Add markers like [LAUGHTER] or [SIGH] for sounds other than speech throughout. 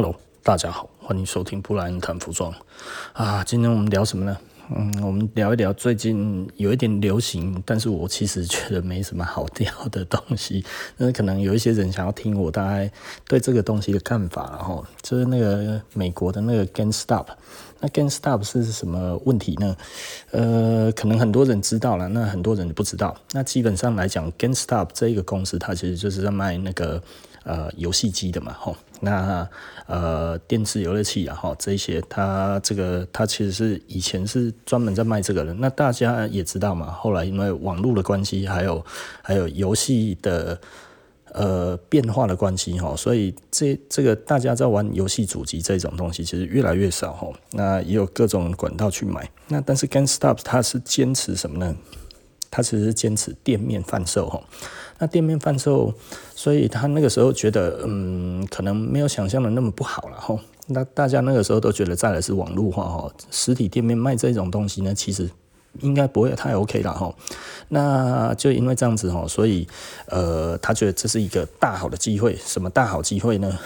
Hello，大家好，欢迎收听布莱恩谈服装啊。今天我们聊什么呢？嗯，我们聊一聊最近有一点流行，但是我其实觉得没什么好聊的东西。[LAUGHS] 那可能有一些人想要听我大概对这个东西的看法，然后就是那个美国的那个 GameStop。那 GameStop 是什么问题呢？呃，可能很多人知道了，那很多人不知道。那基本上来讲，GameStop 这一个公司，它其实就是在卖那个。呃，游戏机的嘛，吼，那呃，电子游乐器啊，吼，这些，它这个它其实是以前是专门在卖这个的。那大家也知道嘛，后来因为网络的关系，还有还有游戏的呃变化的关系，吼，所以这这个大家在玩游戏主机这种东西其实越来越少，吼。那也有各种管道去买。那但是 GameStop 它是坚持什么呢？它其实是坚持店面贩售，吼。那店面贩售，所以他那个时候觉得，嗯，可能没有想象的那么不好了吼。那大家那个时候都觉得再来是网络化吼，实体店面卖这种东西呢，其实应该不会太 OK 了吼。那就因为这样子吼，所以呃，他觉得这是一个大好的机会。什么大好机会呢？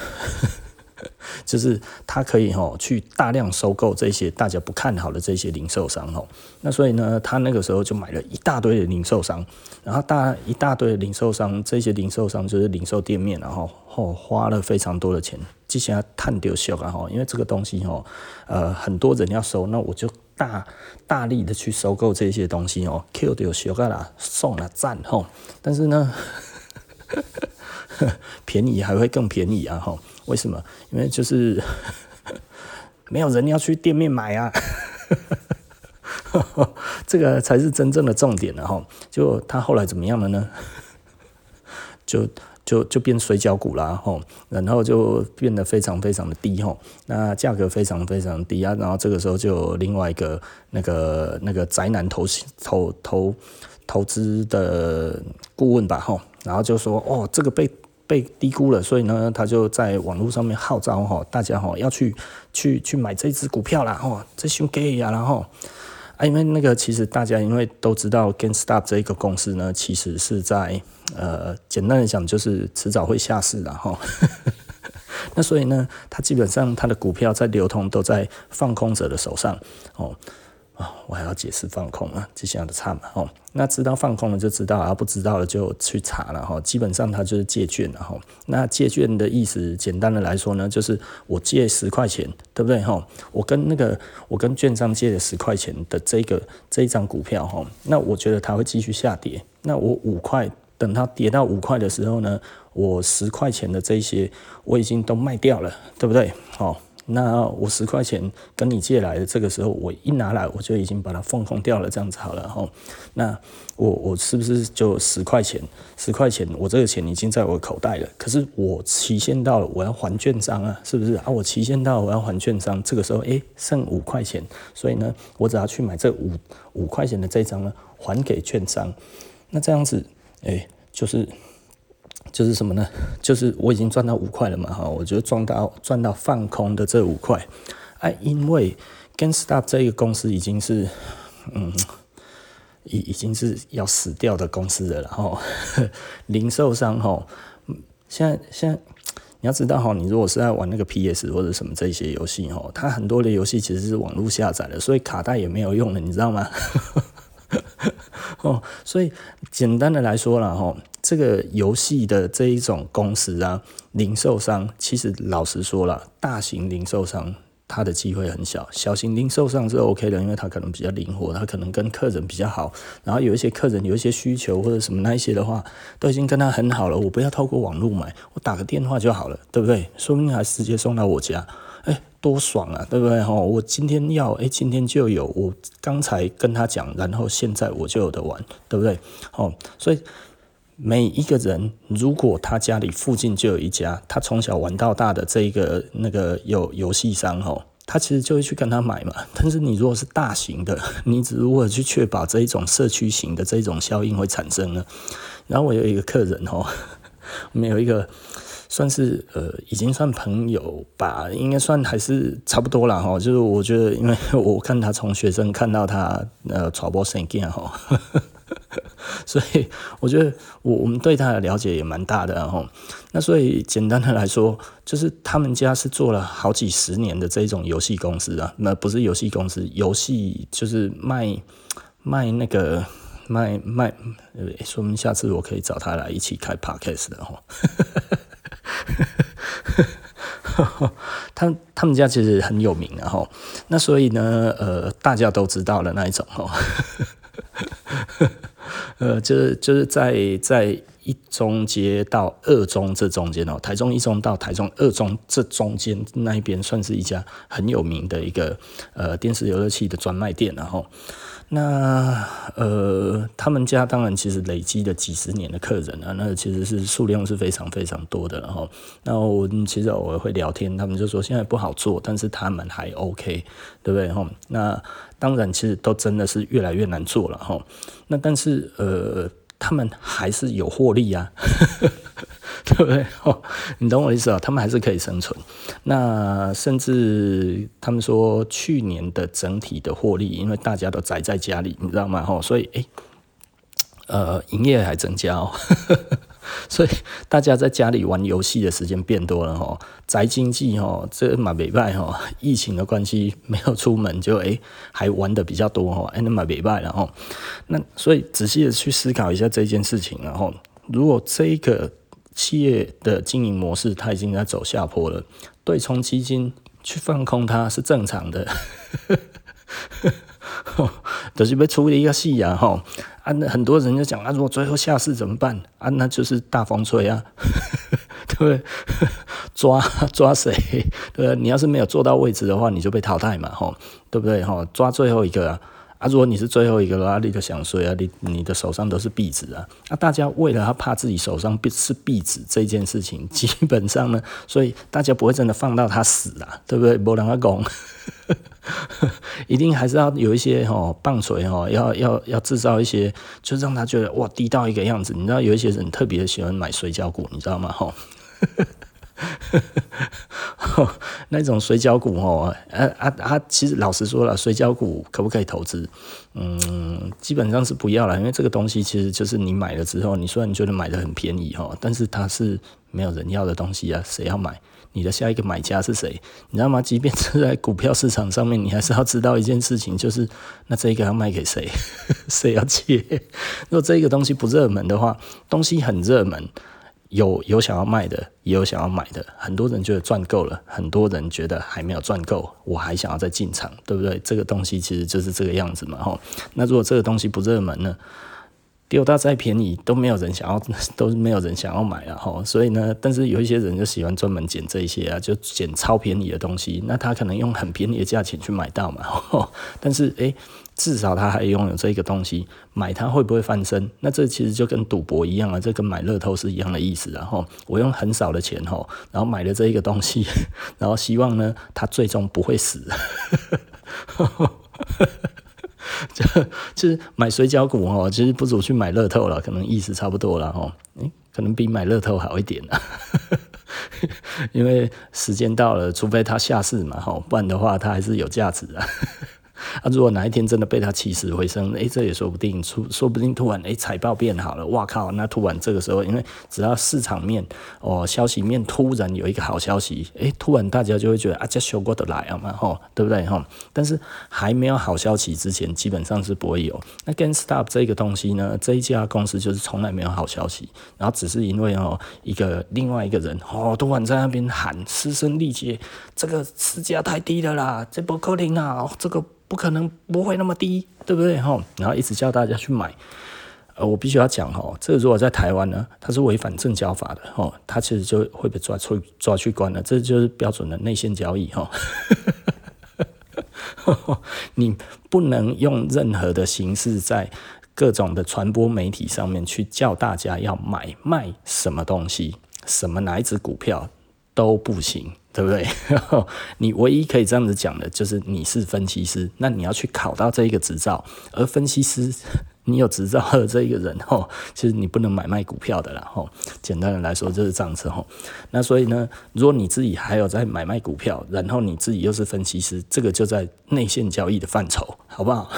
就是他可以吼去大量收购这些大家不看好的这些零售商吼，那所以呢，他那个时候就买了一大堆的零售商，然后大一大堆的零售商，这些零售商就是零售店面，然后吼花了非常多的钱，之前探丢秀啊吼，因为这个东西吼，呃很多人要收，那我就大大力的去收购这些东西哦，Q 丢秀个啦，送了赞吼，但是呢。[LAUGHS] 便宜还会更便宜啊！哈，为什么？因为就是 [LAUGHS] 没有人要去店面买啊，[LAUGHS] 这个才是真正的重点了哈。就他后来怎么样了呢？就就就变水饺股啦，哈，然后就变得非常非常的低哈，那价格非常非常低啊。然后这个时候就有另外一个那个那个宅男投投投投资的顾问吧，哈。然后就说哦，这个被被低估了，所以呢，他就在网络上面号召哈，大家哈要去去去买这支股票啦，哈，这熊 gay 呀，然后啊，因为那个其实大家因为都知道 GameStop 这一个公司呢，其实是在呃，简单的讲就是迟早会下市的哈，[LAUGHS] 那所以呢，它基本上它的股票在流通都在放空者的手上哦。我还要解释放空啊，这些的差嘛，哦，那知道放空了就知道，而不知道了就去查了哈。基本上它就是借券了哈。那借券的意思，简单的来说呢，就是我借十块钱，对不对哈？我跟那个我跟券商借了十块钱的这个这一张股票哈，那我觉得它会继续下跌。那我五块，等它跌到五块的时候呢，我十块钱的这些我已经都卖掉了，对不对？好。那我十块钱跟你借来的，这个时候我一拿来，我就已经把它放空掉了，这样子好了哈。那我我是不是就十块钱？十块钱，我这个钱已经在我口袋了。可是我期限到了，我要还券商啊，是不是啊？我期限到了，我要还券商，这个时候诶，剩五块钱，所以呢，我只要去买这五五块钱的这张呢，还给券商。那这样子，诶，就是。就是什么呢？就是我已经赚到五块了嘛，哈，我就赚到赚到放空的这五块，哎、因为 GameStop 这个公司已经是，嗯，已已经是要死掉的公司了，然后 [LAUGHS] 零售商哈，现在现在你要知道哈，你如果是在玩那个 PS 或者什么这些游戏哈，它很多的游戏其实是网络下载的，所以卡带也没有用了，你知道吗？[LAUGHS] 哦，所以简单的来说了哈。这个游戏的这一种公司啊，零售商其实老实说了，大型零售商它的机会很小，小型零售商是 OK 的，因为它可能比较灵活，它可能跟客人比较好，然后有一些客人有一些需求或者什么那一些的话，都已经跟他很好了，我不要透过网络买，我打个电话就好了，对不对？说不定还直接送到我家，多爽啊，对不对？哈，我今天要，哎，今天就有，我刚才跟他讲，然后现在我就有得玩，对不对？哦，所以。每一个人，如果他家里附近就有一家他从小玩到大的这一个那个游游戏商吼，他其实就会去跟他买嘛。但是你如果是大型的，[LAUGHS] 你只如果去确保这一种社区型的这种效应会产生呢？然后我有一个客人哦，我们有一个算是呃已经算朋友吧，应该算还是差不多了哈。就是我觉得，因为我看他从学生看到他呃传播生意哈。[LAUGHS] 所以我觉得我我们对他的了解也蛮大的，然后那所以简单的来说，就是他们家是做了好几十年的这种游戏公司啊，那不是游戏公司，游戏就是卖卖那个卖卖，说明下次我可以找他来一起开 podcast 的哈。[LAUGHS] 他他们家其实很有名，然后那所以呢，呃，大家都知道的那一种哦。[LAUGHS] 呃，就是就是在在一中街到二中这中间哦，台中一中到台中二中这中间那一边，算是一家很有名的一个呃电视游乐器的专卖店，然后。那呃，他们家当然其实累积了几十年的客人啊，那其实是数量是非常非常多的。然后，那我其实偶尔会聊天，他们就说现在不好做，但是他们还 OK，对不对？哈，那当然其实都真的是越来越难做了哈。那但是呃，他们还是有获利啊。[LAUGHS] 对不对？哦，你懂我意思啊？他们还是可以生存。那甚至他们说，去年的整体的获利，因为大家都宅在家里，你知道吗？哦，所以诶，呃，营业还增加哦。[LAUGHS] 所以大家在家里玩游戏的时间变多了哦。宅经济哦，这马尾拜吼，疫情的关系没有出门就诶，还玩的比较多吼。哎，那马尾拜然后，那所以仔细的去思考一下这件事情，然后如果这个。企业的经营模式，它已经在走下坡了。对冲基金去放空它是正常的，[LAUGHS] 就是被处理一个戏呀哈。啊，那很多人就讲啊，如果最后下市怎么办？啊，那就是大风吹啊，[LAUGHS] 对不对？[LAUGHS] 抓抓谁？对，你要是没有做到位置的话，你就被淘汰嘛，吼，对不对？吼，抓最后一个啊。啊，如果你是最后一个啦，你就想说啊，你你的手上都是壁纸啊，啊，大家为了他怕自己手上是壁纸这件事情，[LAUGHS] 基本上呢，所以大家不会真的放到他死啊，对不对？没人要讲，[LAUGHS] 一定还是要有一些吼棒槌吼，要要要制造一些，就让他觉得哇低到一个样子。你知道有一些人特别喜欢买水饺股，你知道吗？吼。[LAUGHS] 那种水饺股哦，啊啊啊！其实老实说了，水饺股可不可以投资？嗯，基本上是不要了，因为这个东西其实就是你买了之后，你虽然觉得买的很便宜哈，但是它是没有人要的东西啊，谁要买？你的下一个买家是谁？你知道吗？即便是在股票市场上面，你还是要知道一件事情，就是那这个要卖给谁？[LAUGHS] 谁要接？如果这个东西不热门的话，东西很热门。有有想要卖的，也有想要买的。很多人觉得赚够了，很多人觉得还没有赚够，我还想要再进场，对不对？这个东西其实就是这个样子嘛，吼。那如果这个东西不热门呢？丢到再便宜都没有人想要，[LAUGHS] 都没有人想要买啊，吼。所以呢，但是有一些人就喜欢专门捡这些啊，就捡超便宜的东西。那他可能用很便宜的价钱去买到嘛，但是诶。至少他还拥有这个东西，买它会不会翻身？那这其实就跟赌博一样啊，这跟买乐透是一样的意思。然后我用很少的钱吼，然后买了这一个东西，[LAUGHS] 然后希望呢，它最终不会死。[LAUGHS] [LAUGHS] 就就是买水饺股哦，其实不如去买乐透了，可能意思差不多了哦。诶，可能比买乐透好一点啊，[LAUGHS] 因为时间到了，除非它下市嘛，吼，不然的话它还是有价值的。啊，如果哪一天真的被他起死回生，诶、这也说不定，出说不定突然诶，财报变好了，哇靠，那突然这个时候，因为只要市场面哦，消息面突然有一个好消息，诶、突然大家就会觉得啊，这修过得来啊嘛，吼，对不对吼？但是还没有好消息之前，基本上是不会有。那 GameStop 这个东西呢，这一家公司就是从来没有好消息，然后只是因为哦，一个另外一个人哦，突然在那边喊嘶声力竭，这个市价太低了啦，这不可能啊，这个。不可能不会那么低，对不对哈？然后一直叫大家去买，呃，我必须要讲哈，这如果在台湾呢，它是违反证交法的哈，它其实就会被抓出抓去关了，这就是标准的内线交易哈。[LAUGHS] 你不能用任何的形式在各种的传播媒体上面去叫大家要买卖什么东西，什么哪一只股票都不行。对不对？[LAUGHS] 你唯一可以这样子讲的，就是你是分析师，那你要去考到这一个执照，而分析师你有执照的这一个人，吼，其实你不能买卖股票的啦，吼。简单的来说就是这样子，吼。那所以呢，如果你自己还有在买卖股票，然后你自己又是分析师，这个就在内线交易的范畴，好不好？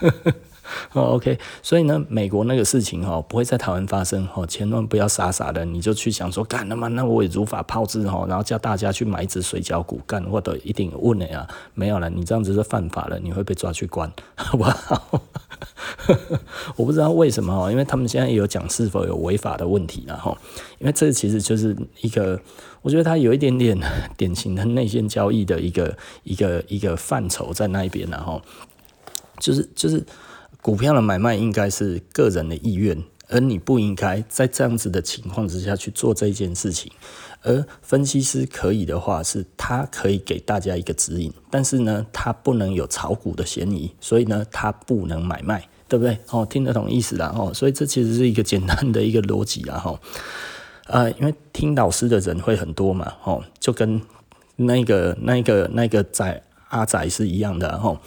[LAUGHS] 哦，OK，所以呢，美国那个事情哈不会在台湾发生哈，千万不要傻傻的你就去想说干了嘛那我也如法炮制哈，然后叫大家去买一只水饺股干，我都一定问了呀，没有了，你这样子是犯法了，你会被抓去关，好不好？[LAUGHS] 我不知道为什么哦，因为他们现在也有讲是否有违法的问题了哈，因为这其实就是一个，我觉得它有一点点 [LAUGHS] 典型的内线交易的一个一个一个范畴在那一边然后，就是就是。股票的买卖应该是个人的意愿，而你不应该在这样子的情况之下去做这件事情。而分析师可以的话，是他可以给大家一个指引，但是呢，他不能有炒股的嫌疑，所以呢，他不能买卖，对不对？哦，听得懂意思啦，哦，所以这其实是一个简单的一个逻辑啦，哈，呃，因为听老师的人会很多嘛，哦，就跟那个那个那个仔阿仔是一样的，哈。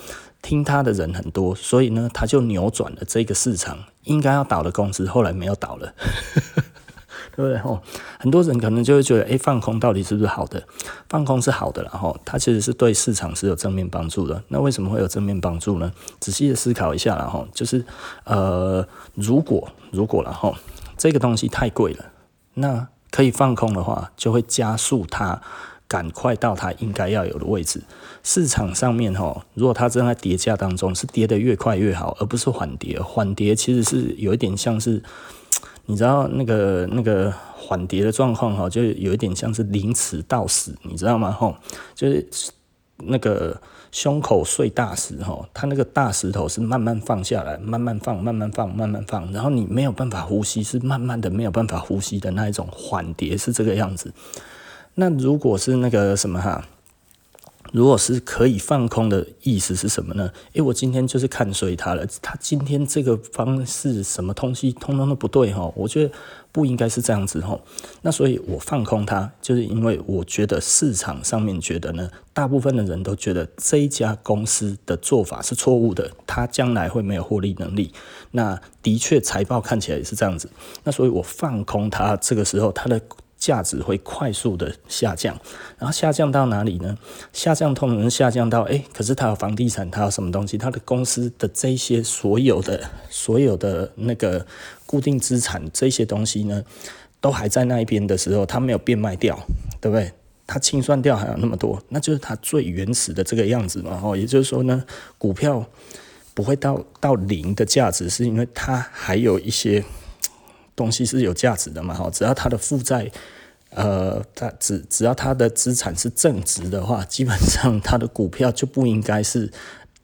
听他的人很多，所以呢，他就扭转了这个市场应该要倒的公司，后来没有倒了，[LAUGHS] 对不对？哦，很多人可能就会觉得，诶，放空到底是不是好的？放空是好的，然后它其实是对市场是有正面帮助的。那为什么会有正面帮助呢？仔细的思考一下，然后就是，呃，如果如果然后这个东西太贵了，那可以放空的话，就会加速它。赶快到它应该要有的位置。市场上面哈，如果它正在跌价当中，是跌得越快越好，而不是缓跌。缓跌其实是有一点像是，你知道那个那个缓跌的状况哈，就有一点像是凌迟到死，你知道吗？哈，就是那个胸口碎大石哈，它那个大石头是慢慢放下来，慢慢放，慢慢放，慢慢放，然后你没有办法呼吸，是慢慢的没有办法呼吸的那一种缓跌，是这个样子。那如果是那个什么哈，如果是可以放空的意思是什么呢？诶，我今天就是看衰它了，它今天这个方式什么东西通通都不对哈，我觉得不应该是这样子哈。那所以我放空它，就是因为我觉得市场上面觉得呢，大部分的人都觉得这一家公司的做法是错误的，它将来会没有获利能力。那的确财报看起来也是这样子，那所以我放空它，这个时候它的。价值会快速的下降，然后下降到哪里呢？下降通常下降到，诶，可是它有房地产，它有什么东西？它的公司的这些所有的所有的那个固定资产这些东西呢，都还在那一边的时候，它没有变卖掉，对不对？它清算掉还有那么多，那就是它最原始的这个样子嘛。哦，也就是说呢，股票不会到到零的价值，是因为它还有一些。东西是有价值的嘛？哈，只要它的负债，呃，它只只要它的资产是正值的话，基本上它的股票就不应该是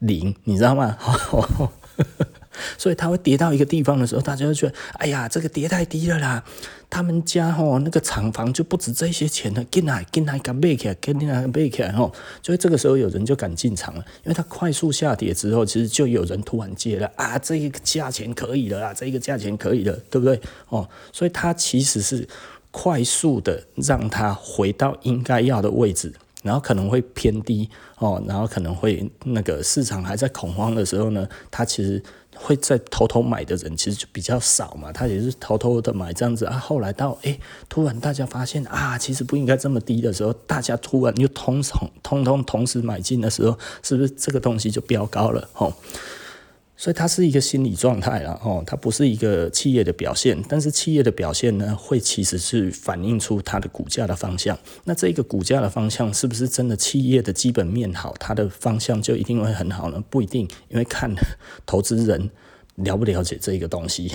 零，你知道吗？[LAUGHS] 所以它会跌到一个地方的时候，大家就觉得，哎呀，这个跌太低了啦。他们家吼那个厂房就不止这些钱了，进来进来敢买起来，进来买起来吼，所以这个时候有人就敢进场了，因为它快速下跌之后，其实就有人突然接了啊，这个价钱可以了啊，这个价钱可以了，对不对？哦，所以它其实是快速的让它回到应该要的位置，然后可能会偏低哦，然后可能会那个市场还在恐慌的时候呢，它其实。会在偷偷买的人其实就比较少嘛，他也是偷偷的买这样子啊。后来到诶，突然大家发现啊，其实不应该这么低的时候，大家突然又通通通通同时买进的时候，是不是这个东西就飙高了？吼。所以它是一个心理状态啦，哦，它不是一个企业的表现，但是企业的表现呢，会其实是反映出它的股价的方向。那这个股价的方向是不是真的企业的基本面好，它的方向就一定会很好呢？不一定，因为看投资人了不了解这个东西。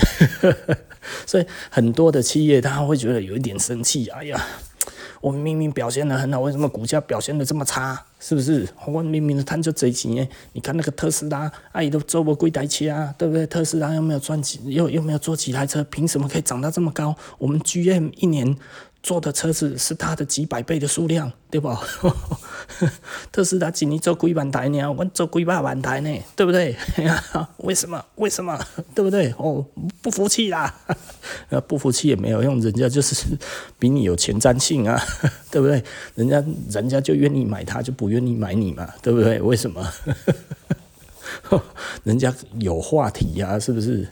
[LAUGHS] 所以很多的企业他会觉得有一点生气，哎呀。我们明明表现得很好，为什么股价表现得这么差？是不是？我明明的贪就这钱，你看那个特斯拉，阿姨都做过几台车啊，对不对？特斯拉又没有赚几，又又没有做几台车，凭什么可以涨到这么高？我们 GM 一年。做的车子是它的几百倍的数量，对不？[LAUGHS] 特斯拉今年做几万台呢？我做几百万台呢，对不对？[LAUGHS] 为什么？为什么？对不对？哦，不服气啦！[LAUGHS] 不服气也没有用，人家就是比你有前瞻性啊，对不对？人家人家就愿意买它，就不愿意买你嘛，对不对？为什么？人家有话题呀、是不是？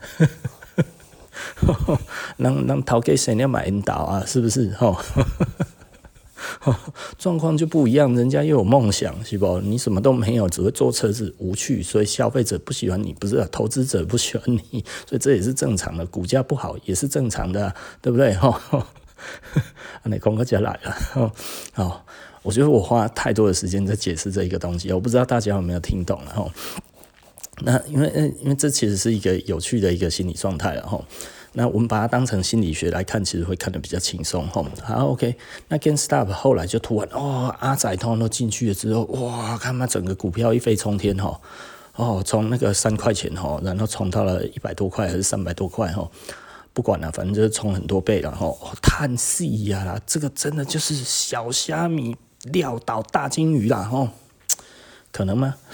让让投给谁你要买引导啊？是不是？[LAUGHS] 吼，[LAUGHS] 状况就不一样，人家又有梦想，是不？你什么都没有，只会坐车子，无趣，所以消费者不喜欢你，不是、啊？投资者不喜欢你，所以这也是正常的。股价不好也是正常的、对不对？[LAUGHS] 哈，那空哥就来了。好，我觉得我花太多的时间在解释这一个东西，我不知道大家有没有听懂了哈。那因为嗯，因为这其实是一个有趣的一个心理状态了哈。那我们把它当成心理学来看，其实会看得比较轻松哈。好，OK。那 GameStop 后来就突然哦，阿仔通通都进去了之后，哇，看嘛，整个股票一飞冲天哈。哦，从那个三块钱哈，然后冲到了一百多块还是三百多块哈，不管了，反正就是冲很多倍了哈。叹气呀，这个真的就是小虾米撂倒大鲸鱼啦哈，可能吗？[LAUGHS]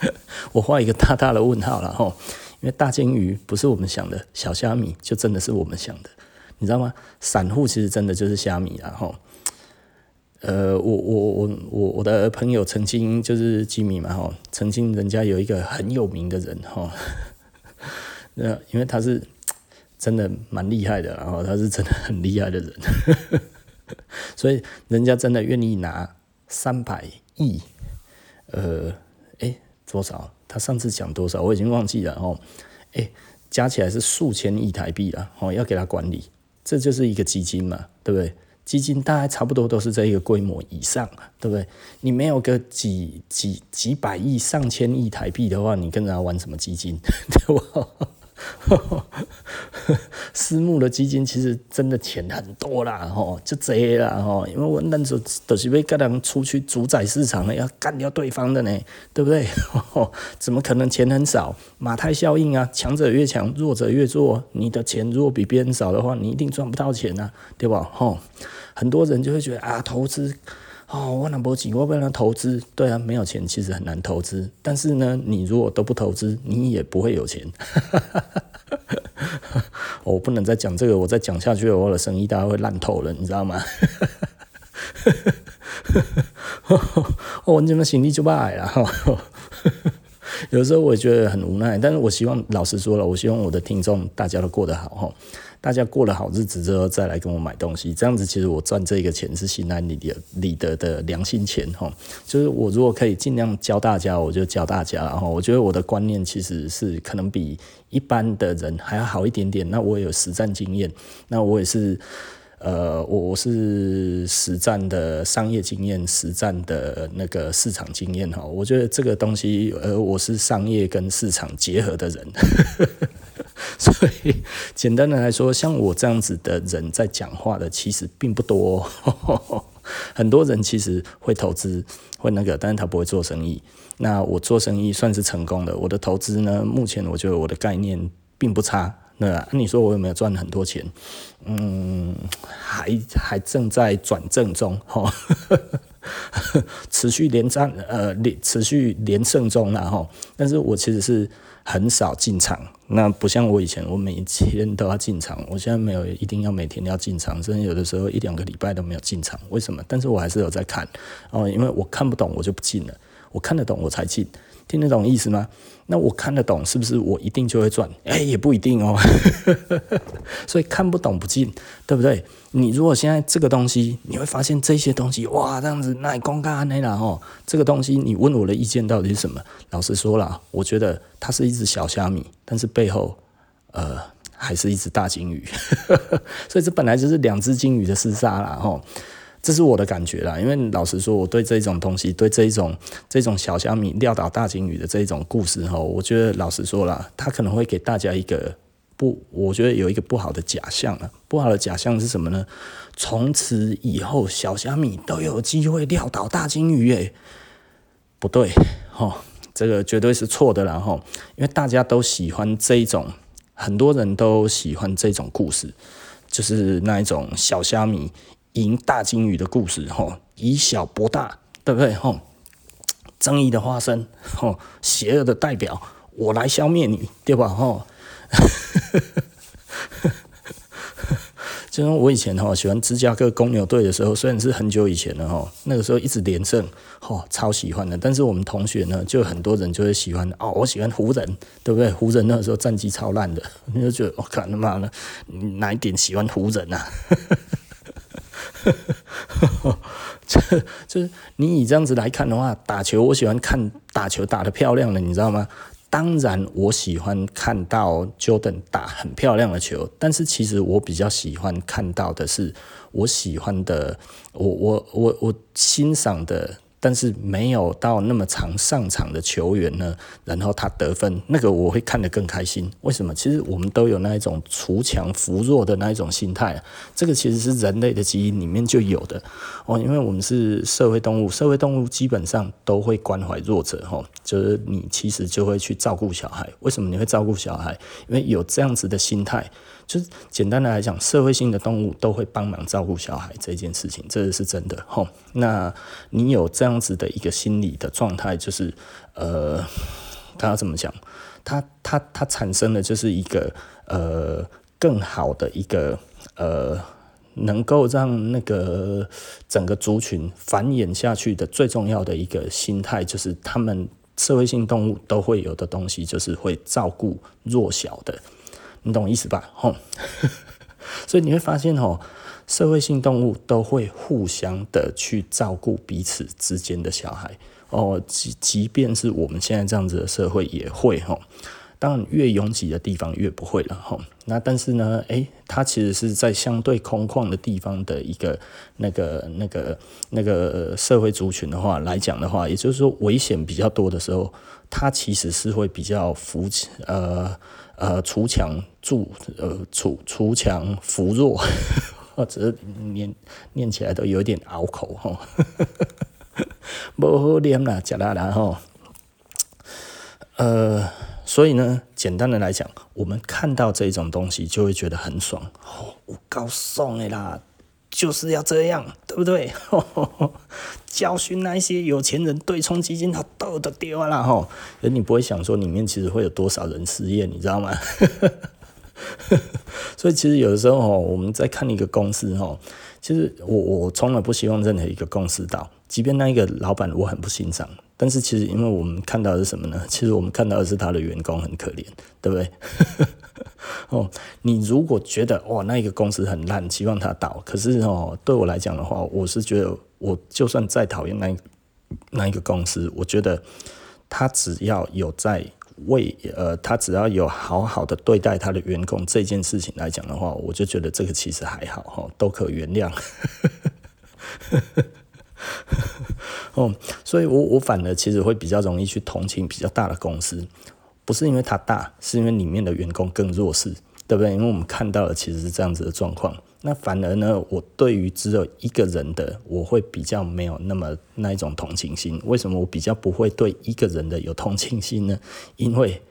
[LAUGHS] 我画一个大大的问号了哈，因为大鲸鱼不是我们想的，小虾米就真的是我们想的，你知道吗？散户其实真的就是虾米然后。呃，我我我我我的朋友曾经就是吉米嘛哈，曾经人家有一个很有名的人哈，[LAUGHS] 那因为他是真的蛮厉害的，然后他是真的很厉害的人，[LAUGHS] 所以人家真的愿意拿三百亿，呃。多少？他上次讲多少？我已经忘记了哦。哎，加起来是数千亿台币了哦，要给他管理，这就是一个基金嘛，对不对？基金大概差不多都是这一个规模以上，对不对？你没有个几几几百亿、上千亿台币的话，你跟人家玩什么基金？[LAUGHS] 对吧？呵 [LAUGHS] 呵私募的基金其实真的钱很多啦，吼，就这啦，吼，因为我那时候都是被跟人出去主宰市场了，要干掉对方的呢，对不对？[LAUGHS] 怎么可能钱很少？马太效应啊，强者越强，弱者越弱。你的钱如果比别人少的话，你一定赚不到钱啊，对吧？吼，很多人就会觉得啊，投资。哦，我拿不起，我不能投资。对啊，没有钱其实很难投资。但是呢，你如果都不投资，你也不会有钱。[LAUGHS] 我不能再讲这个，我再讲下去，我的生意大概会烂透了，你知道吗？[LAUGHS] 哦我怎么心里就不爱了？[LAUGHS] 有时候我也觉得很无奈，但是我希望，老实说了，我希望我的听众大家都过得好大家过了好日子之后再来跟我买东西，这样子其实我赚这个钱是心安理得理得的良心钱哈。就是我如果可以尽量教大家，我就教大家。然后我觉得我的观念其实是可能比一般的人还要好一点点。那我有实战经验，那我也是呃，我我是实战的商业经验，实战的那个市场经验哈。我觉得这个东西，呃，我是商业跟市场结合的人。[LAUGHS] [LAUGHS] 所以，简单的来说，像我这样子的人在讲话的其实并不多。[LAUGHS] 很多人其实会投资，会那个，但是他不会做生意。那我做生意算是成功的。我的投资呢，目前我觉得我的概念并不差。那你说我有没有赚很多钱？嗯，还还正在转正中，哈，[LAUGHS] 持续连战，呃，连持续连胜中，然后，但是我其实是。很少进场，那不像我以前，我每天都要进场。我现在没有一定要每天要进场，甚至有的时候一两个礼拜都没有进场。为什么？但是我还是有在看哦，因为我看不懂，我就不进了。我看得懂，我才进。听得懂意思吗？那我看得懂，是不是我一定就会赚？哎，也不一定哦。[LAUGHS] 所以看不懂不进，对不对？你如果现在这个东西，你会发现这些东西，哇，这样子那公干那啦哦，这个东西你问我的意见到底是什么？老实说了，我觉得它是一只小虾米，但是背后呃还是一只大金鱼。[LAUGHS] 所以这本来就是两只金鱼的厮杀啦。吼。这是我的感觉啦，因为老实说，我对这种东西，对这一种这种小虾米撂倒大鲸鱼的这一种故事哈，我觉得老实说啦，它可能会给大家一个不，我觉得有一个不好的假象啊。不好的假象是什么呢？从此以后，小虾米都有机会撂倒大鲸鱼诶，不对哈，这个绝对是错的啦哈，因为大家都喜欢这一种，很多人都喜欢这种故事，就是那一种小虾米。赢大鲸鱼的故事，吼，以小博大，对不对？吼，正义的化身，吼，邪恶的代表，我来消灭你，对吧？吼，[LAUGHS] 就像我以前吼喜欢芝加哥公牛队的时候，虽然是很久以前了，吼，那个时候一直连胜，吼，超喜欢的。但是我们同学呢，就很多人就会喜欢，哦，我喜欢湖人，对不对？湖人那个时候战绩超烂的，你就觉得，我靠他妈的，哪一点喜欢湖人啊？[LAUGHS] 这就是你以这样子来看的话，打球我喜欢看打球打得漂亮的，你知道吗？当然我喜欢看到 Jordan 打很漂亮的球，但是其实我比较喜欢看到的是我喜欢的，我我我我欣赏的。但是没有到那么长上场的球员呢，然后他得分，那个我会看得更开心。为什么？其实我们都有那一种锄强扶弱的那一种心态，这个其实是人类的基因里面就有的哦。因为我们是社会动物，社会动物基本上都会关怀弱者哦，就是你其实就会去照顾小孩。为什么你会照顾小孩？因为有这样子的心态。就是简单的来讲，社会性的动物都会帮忙照顾小孩这件事情，这是真的吼。那你有这样子的一个心理的状态，就是呃，他要怎么讲？他他他产生的就是一个呃更好的一个呃，能够让那个整个族群繁衍下去的最重要的一个心态，就是他们社会性动物都会有的东西，就是会照顾弱小的。你懂意思吧？吼，[LAUGHS] 所以你会发现吼，社会性动物都会互相的去照顾彼此之间的小孩哦，即即便是我们现在这样子的社会也会吼，当然越拥挤的地方越不会了吼。那但是呢，诶，它其实是在相对空旷的地方的一个那个那个那个社会族群的话来讲的话，也就是说危险比较多的时候，它其实是会比较扶呃。呃，锄强助呃，锄锄强扶弱，[LAUGHS] 或者念念起来都有点拗口哈，[LAUGHS] 不好念啦，假啦啦哈。呃，所以呢，简单的来讲，我们看到这种东西就会觉得很爽，哦，我高爽的啦。就是要这样，对不对？[LAUGHS] 教训那些有钱人对冲基金，他都都丢了哈。而你不会想说里面其实会有多少人失业，你知道吗？[LAUGHS] 所以其实有的时候我们在看一个公司其实我我从来不希望任何一个公司倒，即便那一个老板我很不欣赏，但是其实因为我们看到的是什么呢？其实我们看到的是他的员工很可怜，对不对？[LAUGHS] 哦，你如果觉得哇，那一个公司很烂，希望它倒，可是哦，对我来讲的话，我是觉得，我就算再讨厌那那一个公司，我觉得他只要有在为呃，他只要有好好的对待他的员工这件事情来讲的话，我就觉得这个其实还好哈，都可原谅。[LAUGHS] 哦，所以我我反而其实会比较容易去同情比较大的公司。不是因为它大，是因为里面的员工更弱势，对不对？因为我们看到的其实是这样子的状况。那反而呢，我对于只有一个人的，我会比较没有那么那一种同情心。为什么我比较不会对一个人的有同情心呢？因为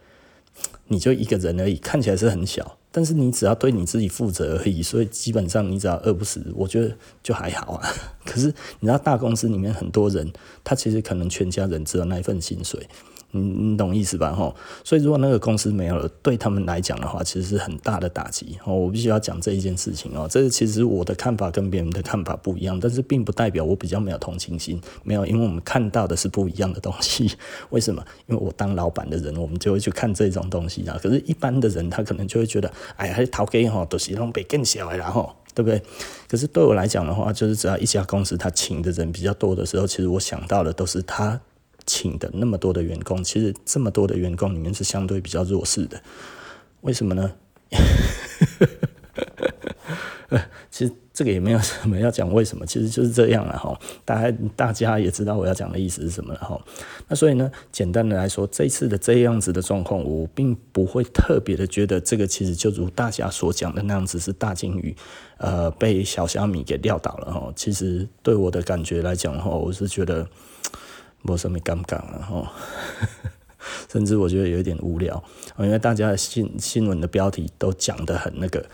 你就一个人而已，看起来是很小，但是你只要对你自己负责而已。所以基本上你只要饿不死，我觉得就还好啊。可是你知道大公司里面很多人，他其实可能全家人只有那一份薪水。你你懂意思吧？吼，所以如果那个公司没有了，对他们来讲的话，其实是很大的打击。哦，我必须要讲这一件事情哦。这其实我的看法跟别人的看法不一样，但是并不代表我比较没有同情心。没有，因为我们看到的是不一样的东西。[LAUGHS] 为什么？因为我当老板的人，我们就会去看这种东西啊。可是，一般的人他可能就会觉得，哎，还是头家吼，都是让被更小的啦吼，对不对？可是对我来讲的话，就是只要一家公司他请的人比较多的时候，其实我想到的都是他。请的那么多的员工，其实这么多的员工里面是相对比较弱势的，为什么呢？[LAUGHS] 其实这个也没有什么要讲为什么，其实就是这样了哈。大家大家也知道我要讲的意思是什么了哈。那所以呢，简单的来说，这次的这样子的状况，我并不会特别的觉得这个其实就如大家所讲的那样子是大鲸鱼呃被小虾米给撂倒了哈。其实对我的感觉来讲的话，我是觉得。没什么尴尬了哈，[LAUGHS] 甚至我觉得有一点无聊，因为大家的新新闻的标题都讲得很那个，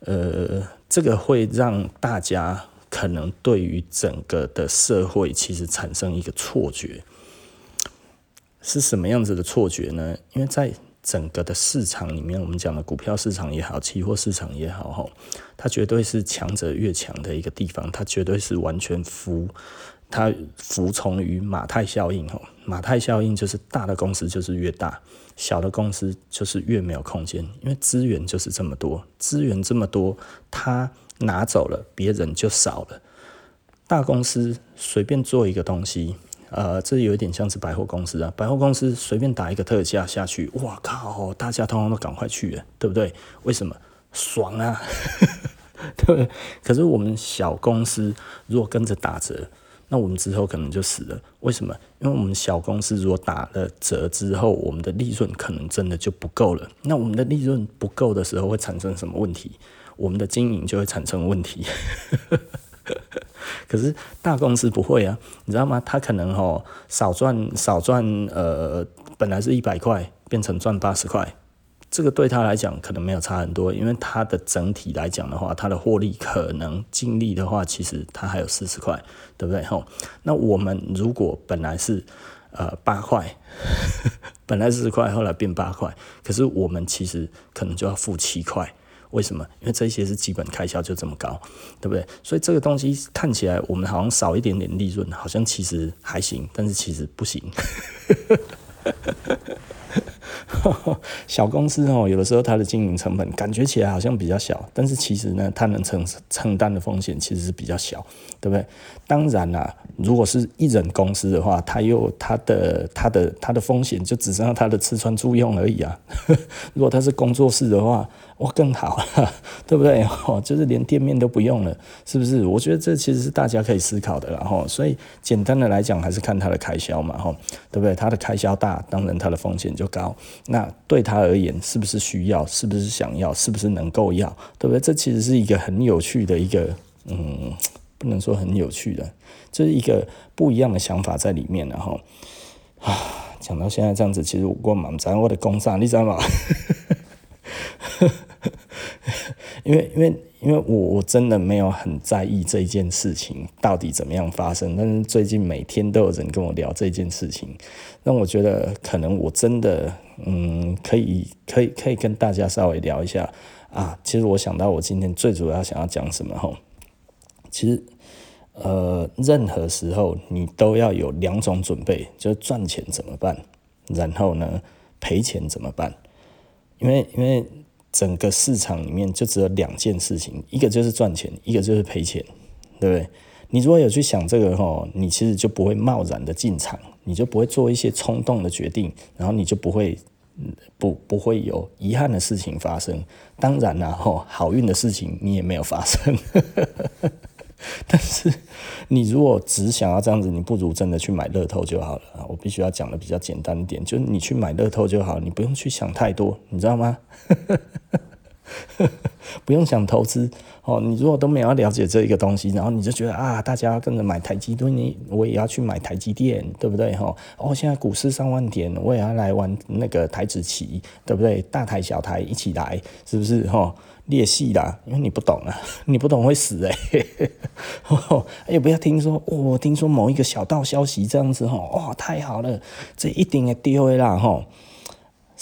呃，这个会让大家可能对于整个的社会其实产生一个错觉，是什么样子的错觉呢？因为在整个的市场里面，我们讲的股票市场也好，期货市场也好，它绝对是强者越强的一个地方，它绝对是完全服。它服从于马太效应，吼，马太效应就是大的公司就是越大，小的公司就是越没有空间，因为资源就是这么多，资源这么多，他拿走了，别人就少了。大公司随便做一个东西，呃，这有一点像是百货公司啊，百货公司随便打一个特价下去，哇靠，大家通通都赶快去了，对不对？为什么？爽啊，[LAUGHS] 对不对？可是我们小公司如果跟着打折。那我们之后可能就死了，为什么？因为我们小公司如果打了折之后，我们的利润可能真的就不够了。那我们的利润不够的时候会产生什么问题？我们的经营就会产生问题。[LAUGHS] 可是大公司不会啊，你知道吗？他可能哦少赚少赚呃，本来是一百块变成赚八十块。这个对他来讲可能没有差很多，因为他的整体来讲的话，他的获利可能净利的话，其实他还有四十块，对不对？吼，那我们如果本来是呃八块，[LAUGHS] 本来四十块，后来变八块，可是我们其实可能就要付七块，为什么？因为这些是基本开销就这么高，对不对？所以这个东西看起来我们好像少一点点利润，好像其实还行，但是其实不行。[LAUGHS] 小公司哦，有的时候它的经营成本感觉起来好像比较小，但是其实呢，它能承承担的风险其实是比较小，对不对？当然啦、如果是一人公司的话，它又它的它的它的风险就只剩下它的吃穿住用而已啊。[LAUGHS] 如果它是工作室的话，哇，更好了，[LAUGHS] 对不对？[LAUGHS] 哦，就是连店面都不用了，是不是？我觉得这其实是大家可以思考的，然后，所以简单的来讲，还是看它的开销嘛，哈，对不对？它的开销大，当然它的风险就高。那对他而言，是不是需要？是不是想要？是不是能够要？对不对？这其实是一个很有趣的一个，嗯，不能说很有趣的，这、是一个不一样的想法在里面，然后啊，讲到现在这样子，其实我蛮在我的工厂，你知道吗？[LAUGHS] [LAUGHS] 因为，因为。因为我我真的没有很在意这件事情到底怎么样发生，但是最近每天都有人跟我聊这件事情，让我觉得可能我真的嗯可以可以可以跟大家稍微聊一下啊。其实我想到我今天最主要想要讲什么吼，其实呃任何时候你都要有两种准备，就是赚钱怎么办，然后呢赔钱怎么办，因为因为。整个市场里面就只有两件事情，一个就是赚钱，一个就是赔钱，对不对？你如果有去想这个哦，你其实就不会贸然的进场，你就不会做一些冲动的决定，然后你就不会不不会有遗憾的事情发生。当然啦，吼，好运的事情你也没有发生。[LAUGHS] [LAUGHS] 但是，你如果只想要这样子，你不如真的去买乐透就好了。我必须要讲的比较简单一点，就是你去买乐透就好，你不用去想太多，你知道吗？[LAUGHS] 不用想投资哦。你如果都没有了解这一个东西，然后你就觉得啊，大家跟着买台积电，你我也要去买台积电，对不对？哈哦，现在股市上万点，我也要来玩那个台子棋，对不对？大台小台一起来，是不是？哈。裂隙啦，因为你不懂啊，[LAUGHS] 你不懂会死诶、欸。[LAUGHS] 哎，不要听说，哦，听说某一个小道消息这样子吼，哇，太好了，这一定会丢的啦吼。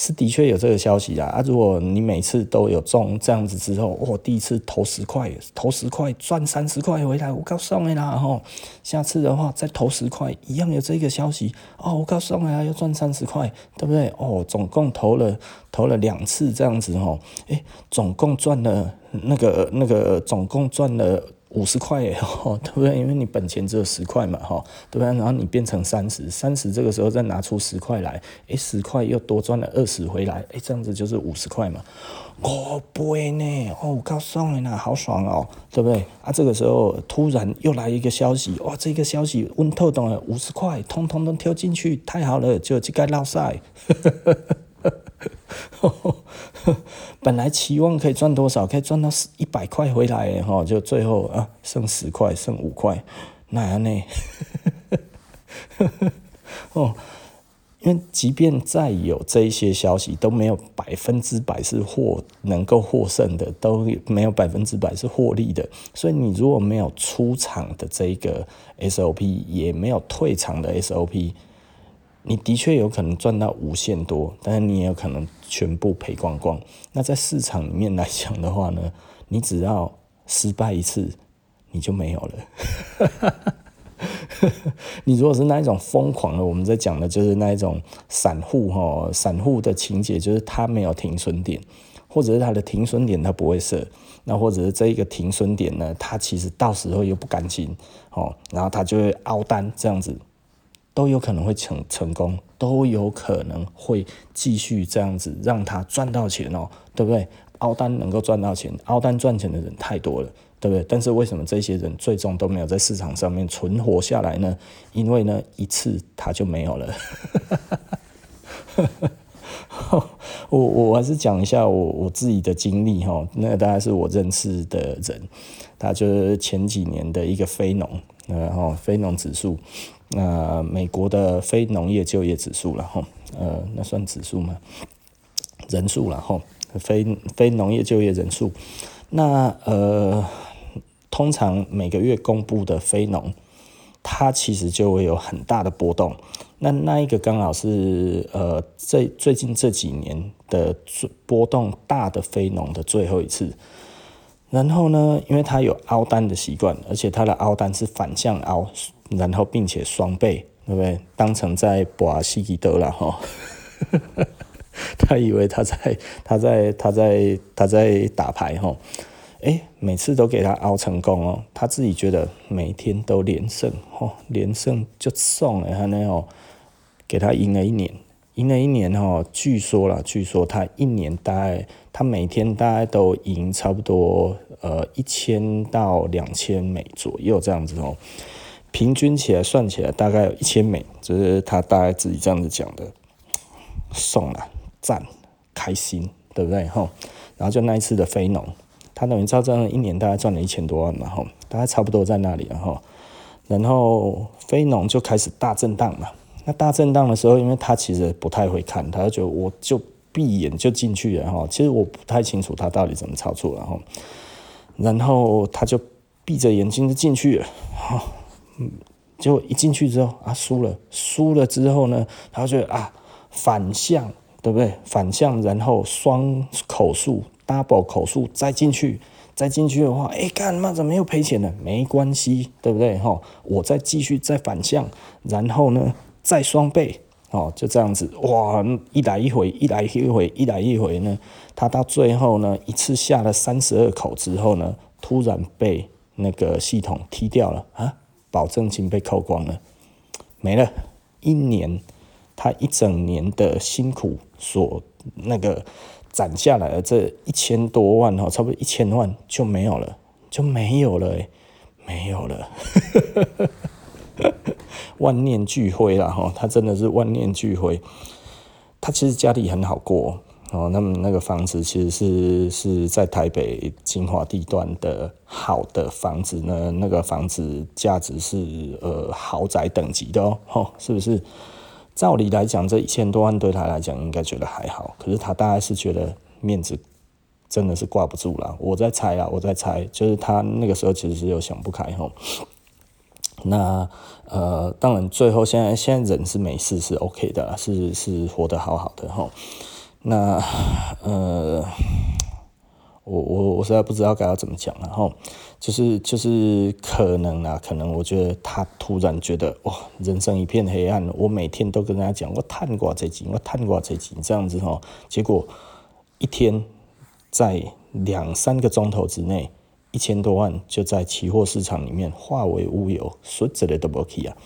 是的确有这个消息啊！啊，如果你每次都有中这样子之后，哦，第一次投十块，投十块赚三十块回来，我告诉你啦吼，下次的话再投十块，一样有这个消息哦，我告诉你啊，要赚三十块，对不对？哦，总共投了投了两次这样子吼，诶，总共赚了那个那个总共赚了。五十块耶，[LAUGHS] 对不对？因为你本钱只有十块嘛，哈，对不对？然后你变成三十，三十这个时候再拿出十块来，诶，十块又多赚了二十回来，诶，这样子就是五十块嘛。哦，不会呢，哦，我告诉你啦，好爽哦，对不对？啊，这个时候突然又来一个消息，哇，这个消息温透懂了，五十块，通通都跳进去，太好了，就这个捞赛。呵 [LAUGHS] 呵本来期望可以赚多少，可以赚到一百块回来，哈，就最后啊剩十块，剩五块，那样呢？[LAUGHS] 哦，因为即便再有这一些消息，都没有百分之百是获能够获胜的，都没有百分之百是获利的。所以你如果没有出场的这个 SOP，也没有退场的 SOP。你的确有可能赚到无限多，但是你也有可能全部赔光光。那在市场里面来讲的话呢，你只要失败一次，你就没有了。[LAUGHS] 你如果是那一种疯狂的，我们在讲的就是那一种散户哈，散户的情节就是他没有停损点，或者是他的停损点他不会设，那或者是这一个停损点呢，他其实到时候又不甘心哦，然后他就会凹单这样子，都有可能会成成功，都有可能会继续这样子让他赚到钱哦，对不对？凹单能够赚到钱，凹单赚钱的人太多了，对不对？但是为什么这些人最终都没有在市场上面存活下来呢？因为呢，一次他就没有了。[LAUGHS] 我我还是讲一下我我自己的经历哈，那大概是我认识的人，他就是前几年的一个非农，然后非农指数，那美国的非农业就业指数然后呃，那算指数吗？人数然后。非非农业就业人数，那呃，通常每个月公布的非农，它其实就会有很大的波动。那那一个刚好是呃，这最近这几年的波动大的非农的最后一次。然后呢，因为它有凹单的习惯，而且它的凹单是反向凹，然后并且双倍，对不对？当成在博西吉德了哈。[LAUGHS] 他以为他在他在他在他在打牌吼，哎，每次都给他熬成功哦，他自己觉得每天都连胜吼，连胜就送了他那哦，给他赢了一年，赢了一年吼，据说啦，据说他一年大概他每天大概都赢差不多呃一千到两千美左右这样子哦，平均起来算起来大概有一千美，就是他大概自己这样子讲的，送了。赞，开心，对不对？吼，然后就那一次的非农，他等于照这样一年大概赚了一千多万嘛，吼，大概差不多在那里，然后，然后非农就开始大震荡嘛。那大震荡的时候，因为他其实不太会看，他就觉得我就闭眼就进去了，哈。其实我不太清楚他到底怎么操作，然后，然后他就闭着眼睛就进去了，哈，嗯，结果一进去之后啊，输了，输了之后呢，他就啊，反向。对不对？反向，然后双口数 double 口数再进去，再进去的话，哎，干嘛怎么又赔钱了？没关系，对不对？哈，我再继续再反向，然后呢，再双倍，哦，就这样子，哇，一来一回，一来一回，一来一回呢，他到最后呢，一次下了三十二口之后呢，突然被那个系统踢掉了啊，保证金被扣光了，没了，一年。他一整年的辛苦所那个攒下来的这一千多万哦，差不多一千万就没有了，就没有了，没有了，[LAUGHS] 万念俱灰了哈，他真的是万念俱灰。他其实家里很好过，哦那么那个房子其实是是在台北精华地段的好的房子呢，那个房子价值是呃豪宅等级的哦，是不是？照理来讲，这一千多万对他来讲应该觉得还好，可是他大概是觉得面子真的是挂不住了。我在猜啊，我在猜，就是他那个时候其实是有想不开吼。那呃，当然最后现在现在人是没事是 OK 的，是是活得好好的吼。那呃。我我我实在不知道该要怎么讲，然后就是就是可能啊，可能我觉得他突然觉得哇，人生一片黑暗。我每天都跟他讲，我探过这集，我探过这集，这样子哈，结果一天在两三个钟头之内，一千多万就在期货市场里面化为乌有，说这类都不 OK 啊。